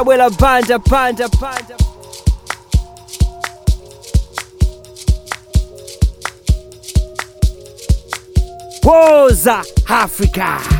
tabwela panja panja panja woza africa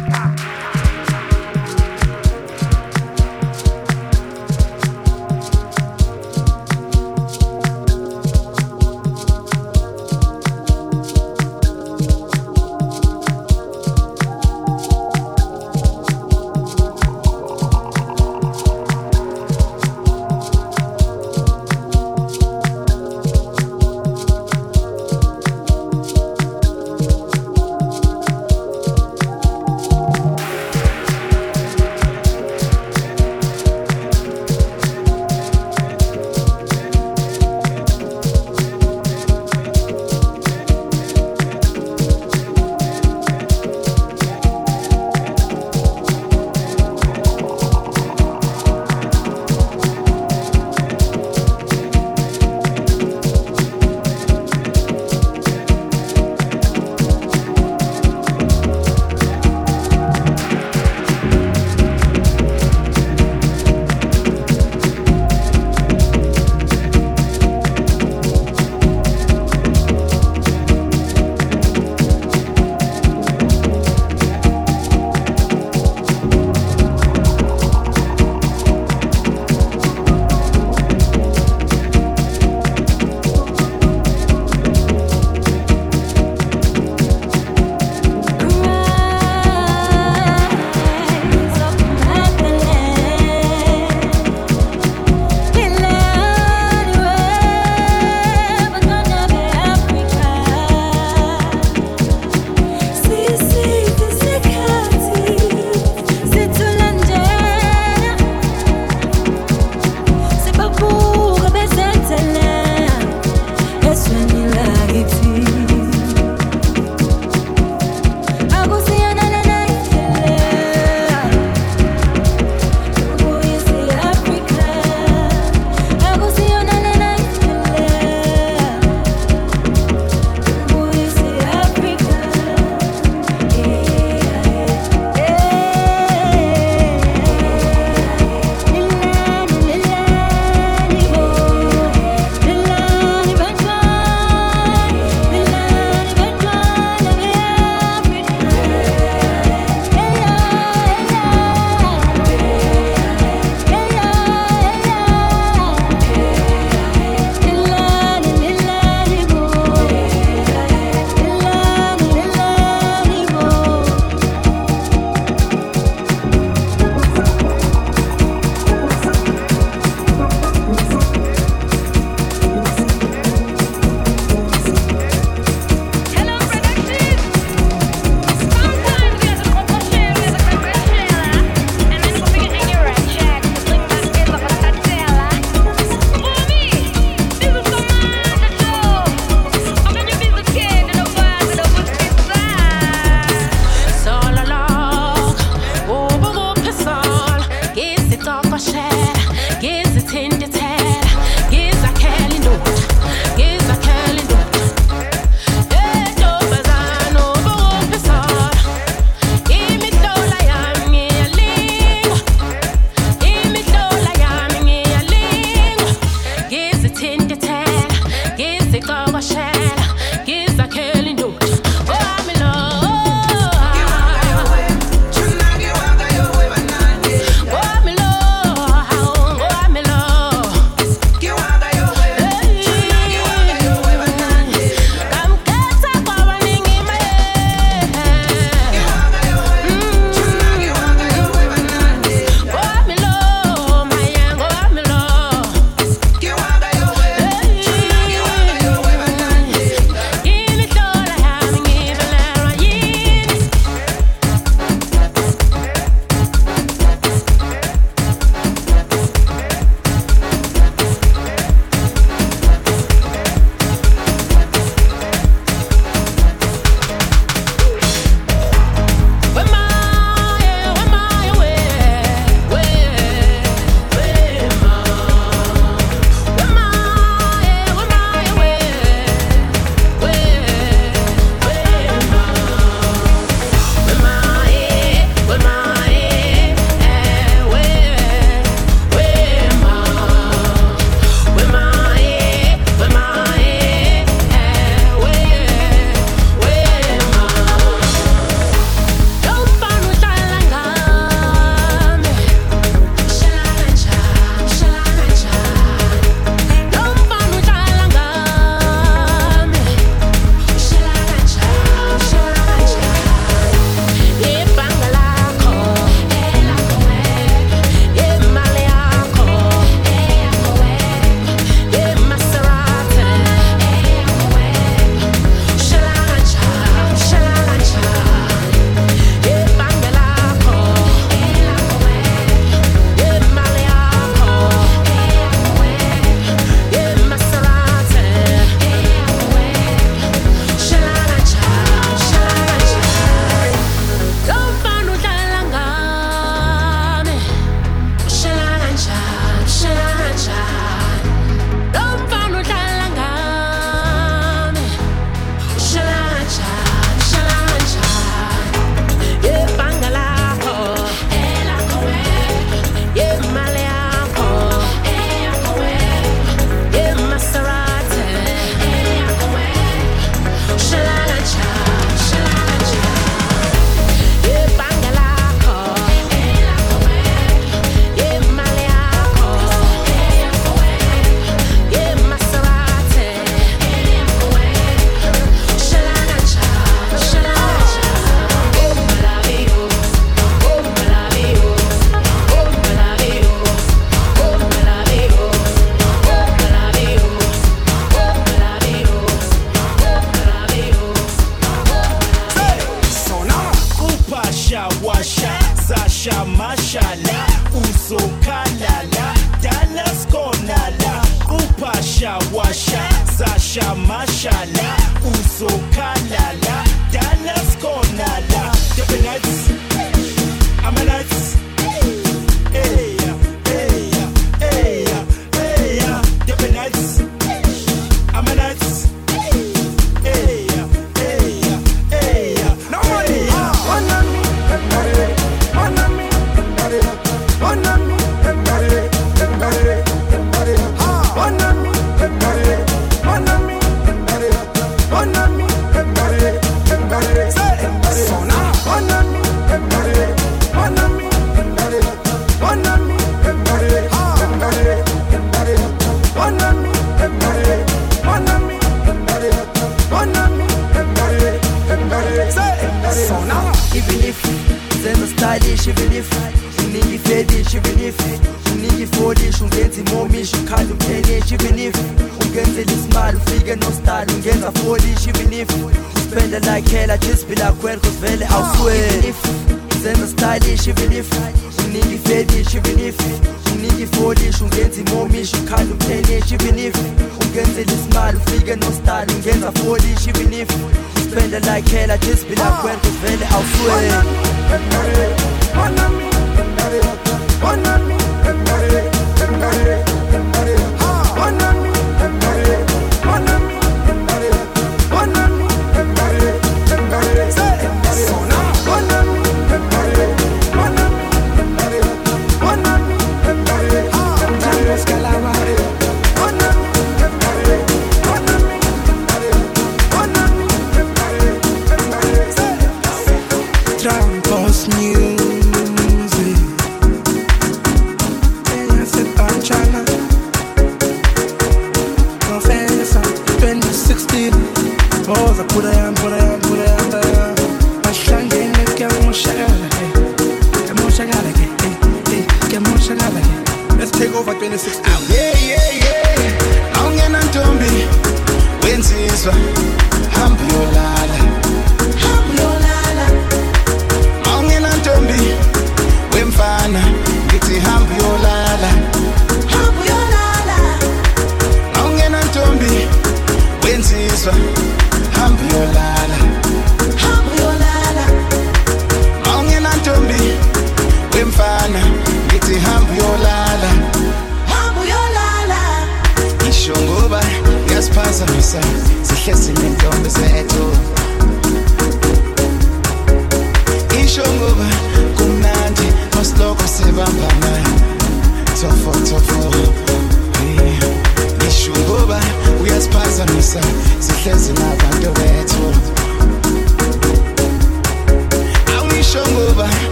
just be like well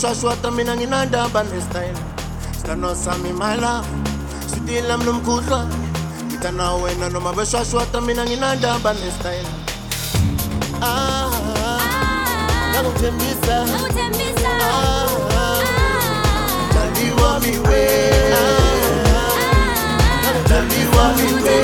shashwa hata mina nginandaba nestyle sitanosami my love sitila mnomkudlwa ngitanawena noma beshashwa hata mina nginandaba nestyle ah, ah, ah, nakuthembisa. Ah, ah, ah. taliwa miwe. Taliwa miwe.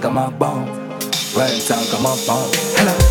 got my bone. Ragtime got my bone. Hello.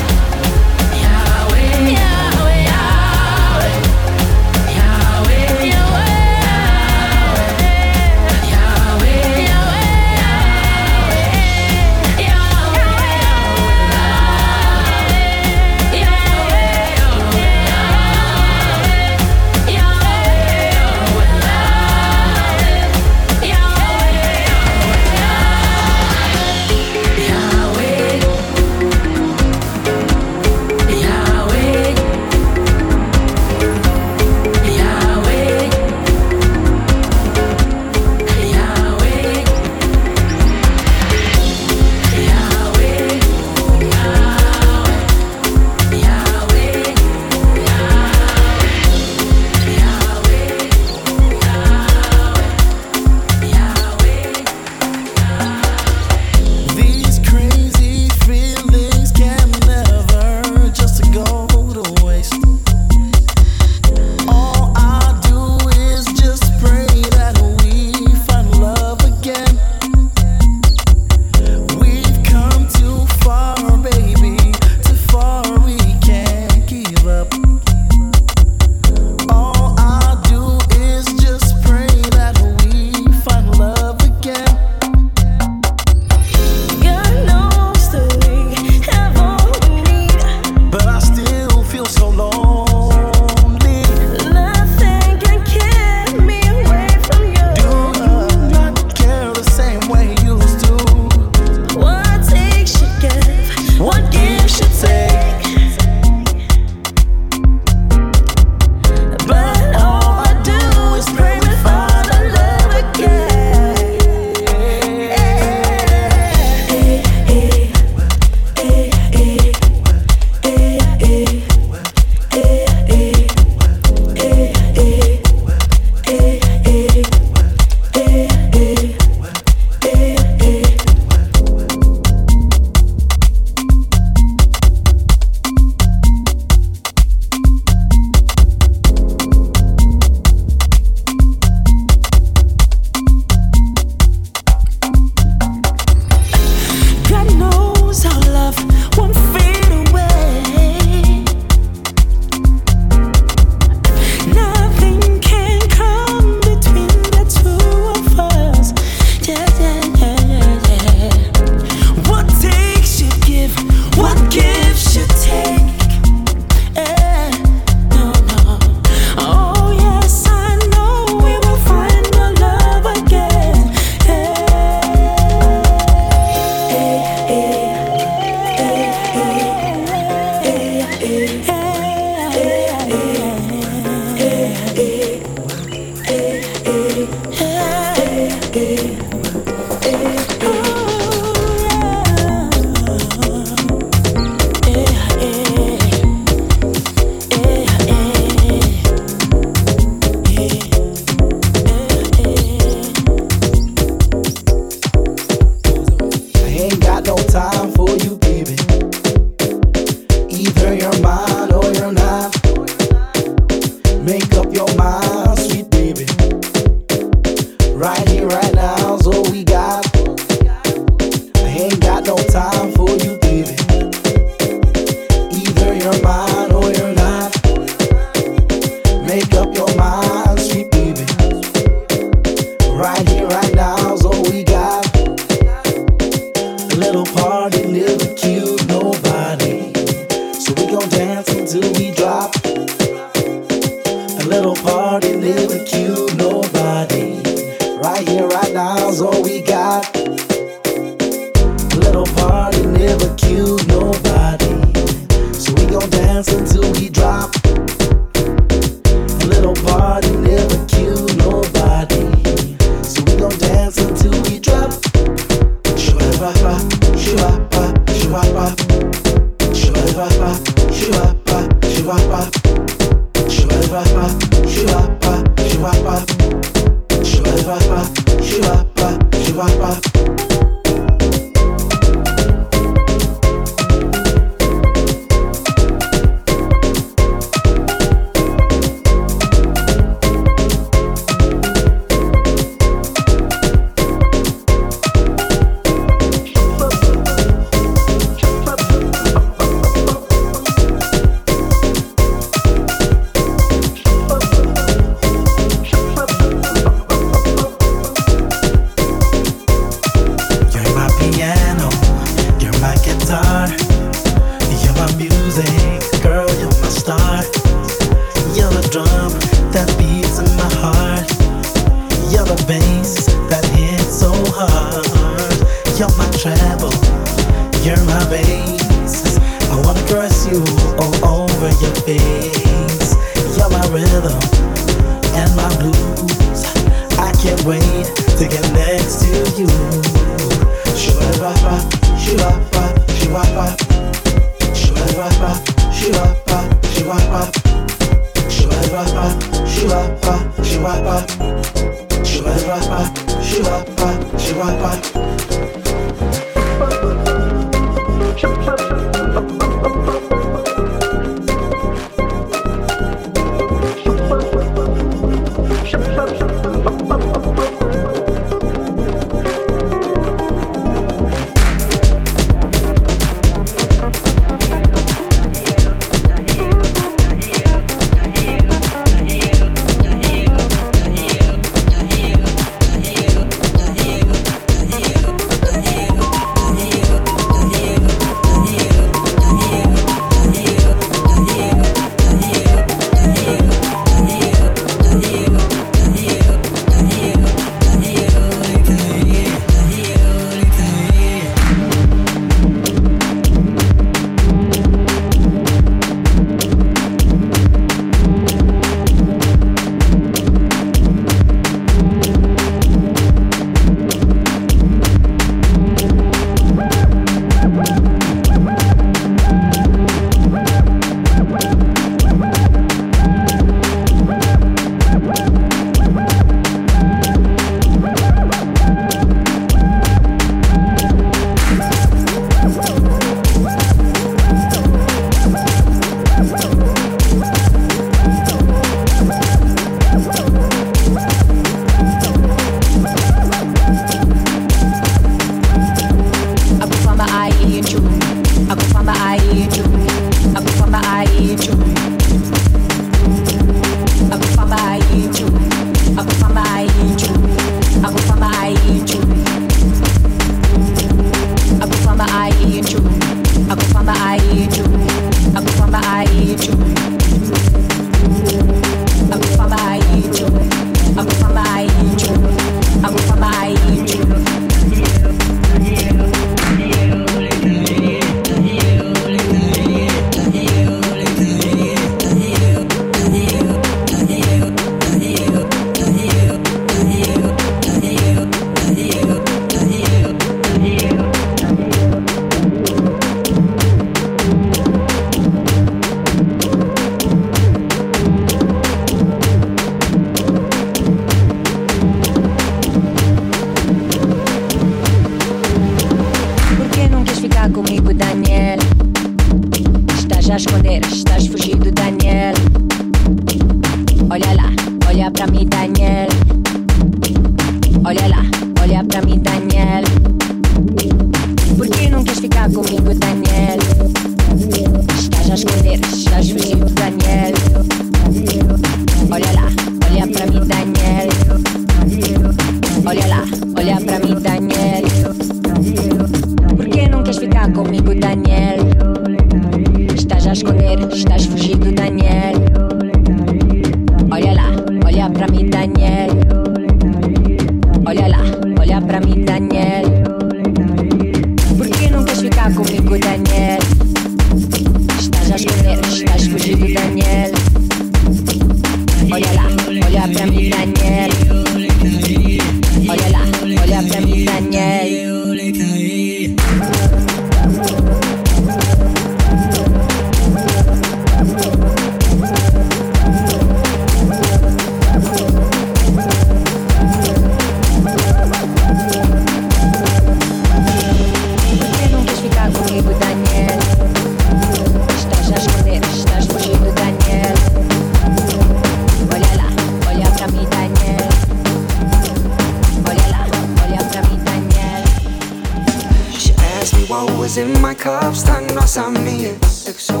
μας αμύες exo,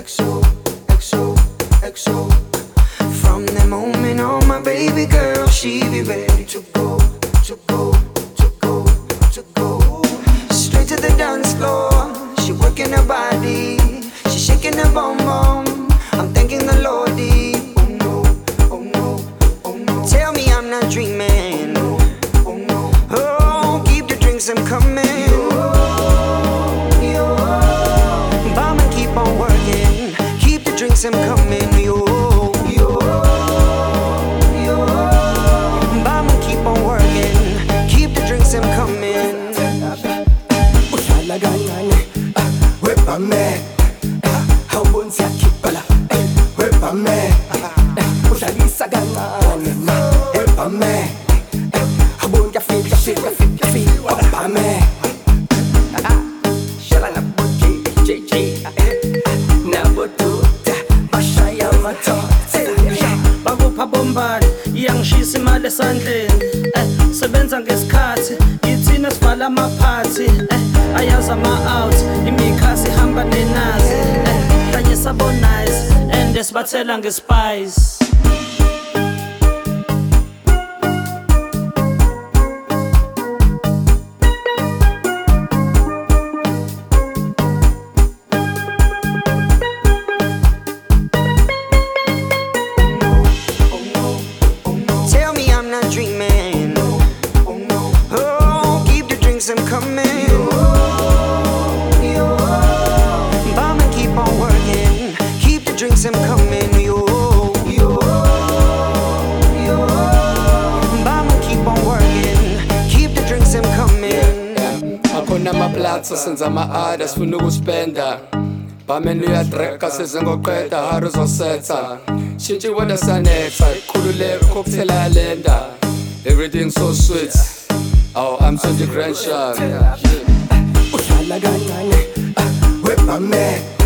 exo, exo, exo. From the moment on my baby girl She be ready to go, to go, to go, to go. Straight to the dance floor. She working her body. She shaking her bum bum. I'm thanking the Lord. bathela spice. ngenza ama-ada sifuna ukuspenda. Bameni uyadreka sezengoqeda hari uzosetha shintshiwe lesanetha ikhululeka kokuthela yalenda. Everything so sweet. Aw i'm so degrandshon udlala kancane ah, webame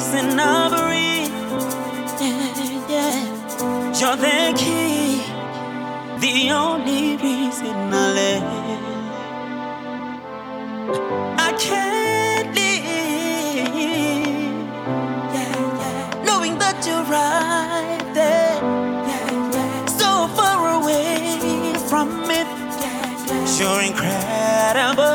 grace and breathe, Yeah, yeah. You're the key, the only reason I live. I can't live, yeah, yeah. knowing that you're right there, yeah, yeah. so far away from it. Yeah, yeah. You're incredible.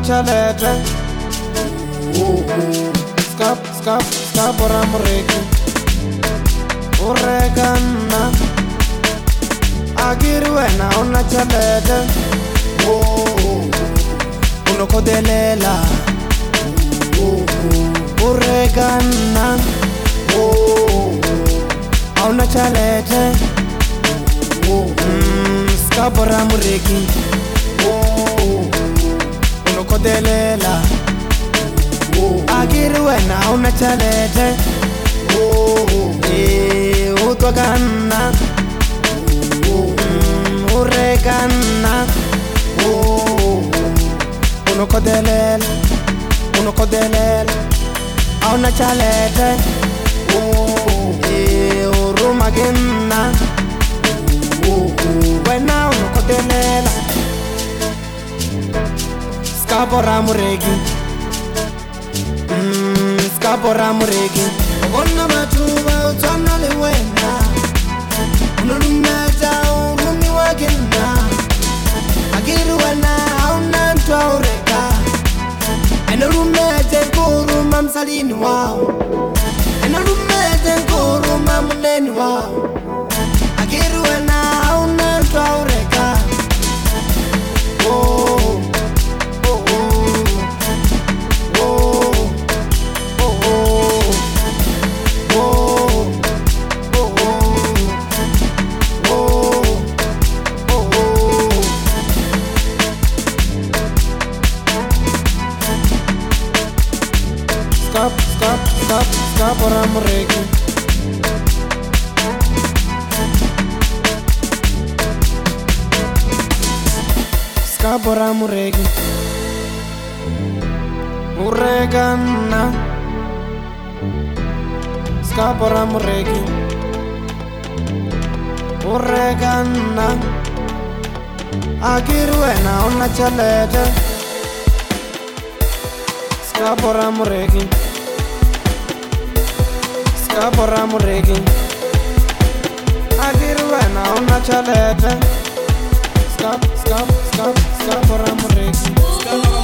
tshelete skapo ra moreki o reka nna a kiri wena o na tshelete o no khodelela o reka nna a o na tshelete mm, skapo ra moreki. kodelela agirwena unachalete utwakanna urekanna unokodelela unokodelela aunachalete urumaginna wena eh, mm, unokodelela skapo ra moreki mm, skapo ra moreki go nna mathuba o tshwana le wena. Nolumata o romiwa ke nna. A ke re wena ga o nna ntho a o reka. Ene lumete koroma mosalini wao. Ene lumete koroma moneni wao. Wena una chalete Skapora moreki Skapora moreki Akiri wena una chalete Skap, skap, skap, skapora moreki Yeah.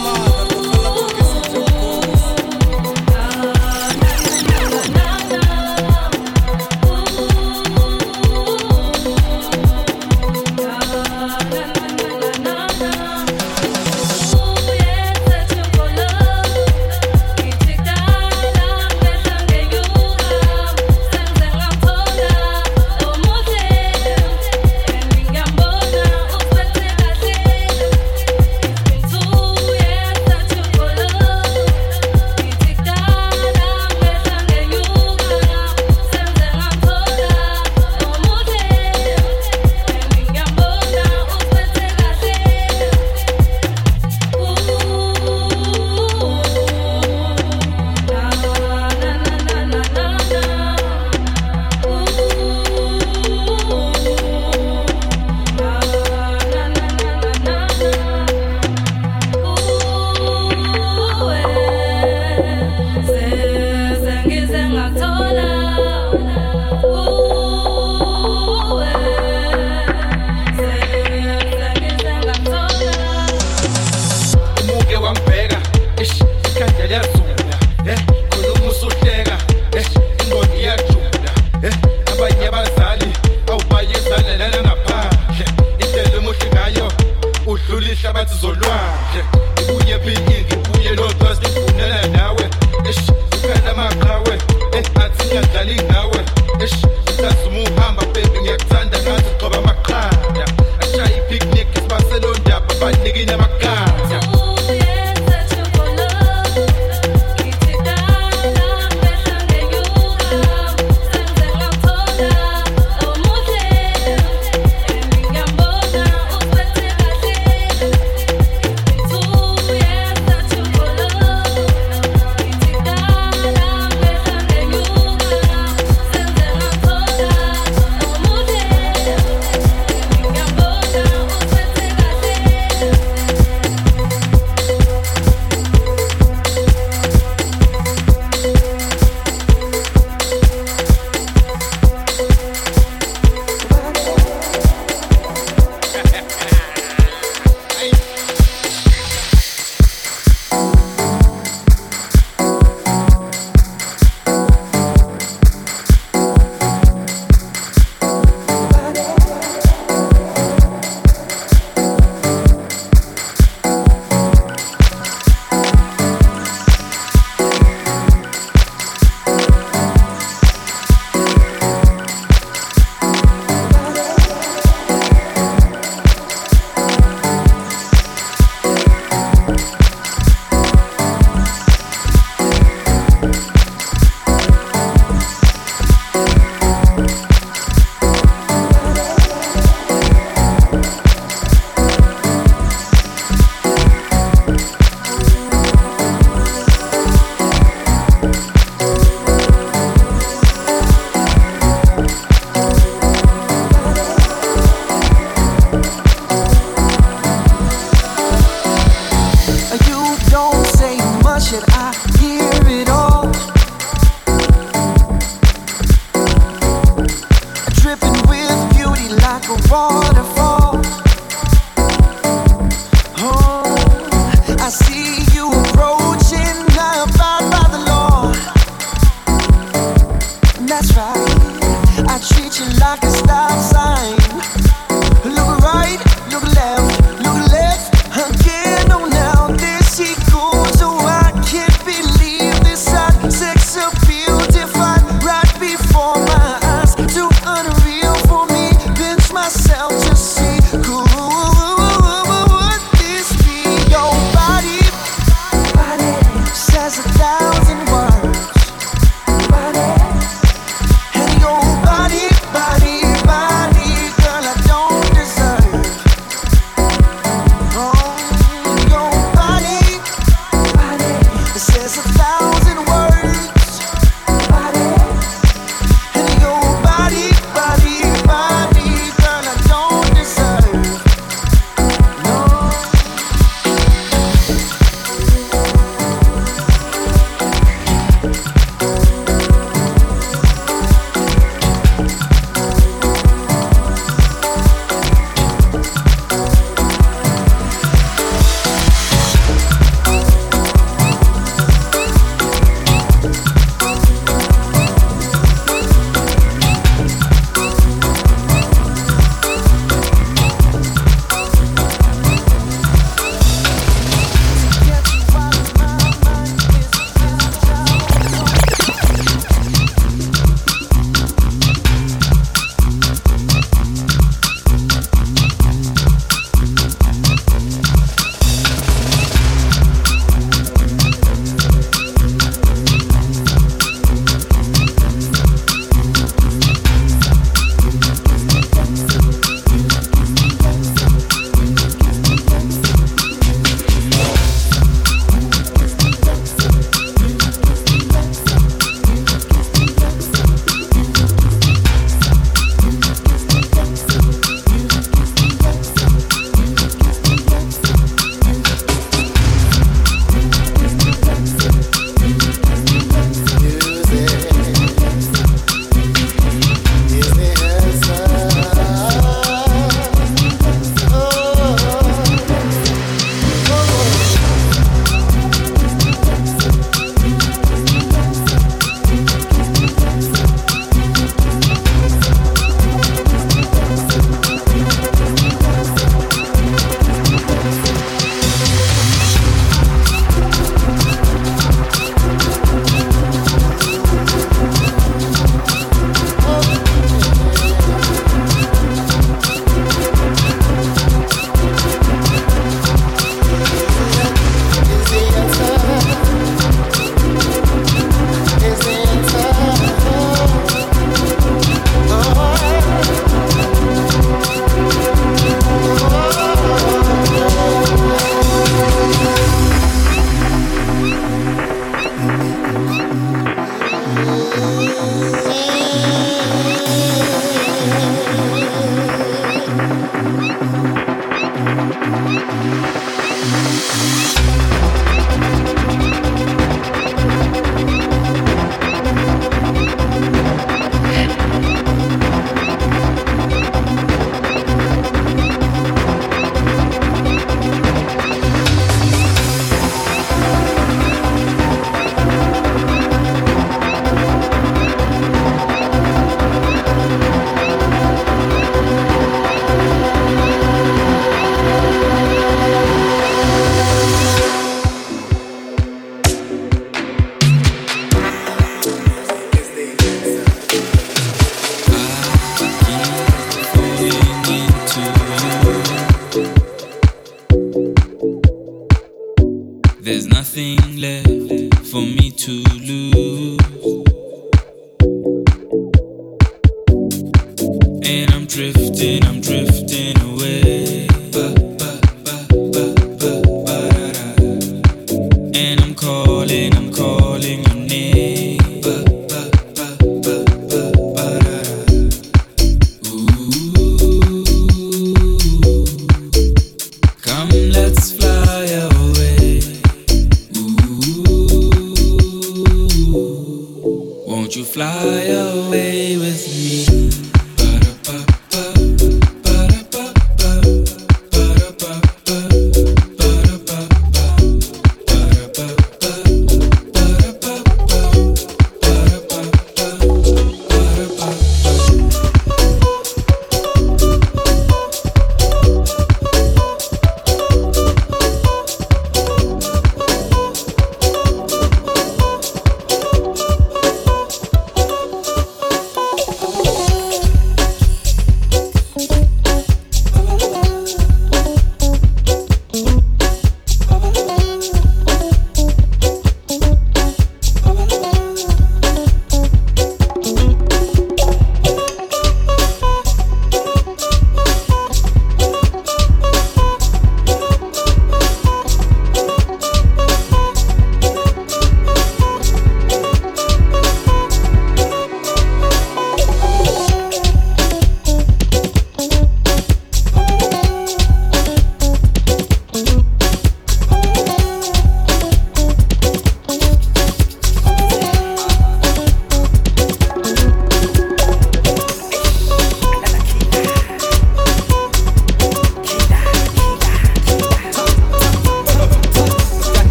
For me to lose.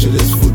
prejudice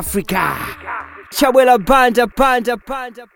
woza africa. Chabwera banja banja banja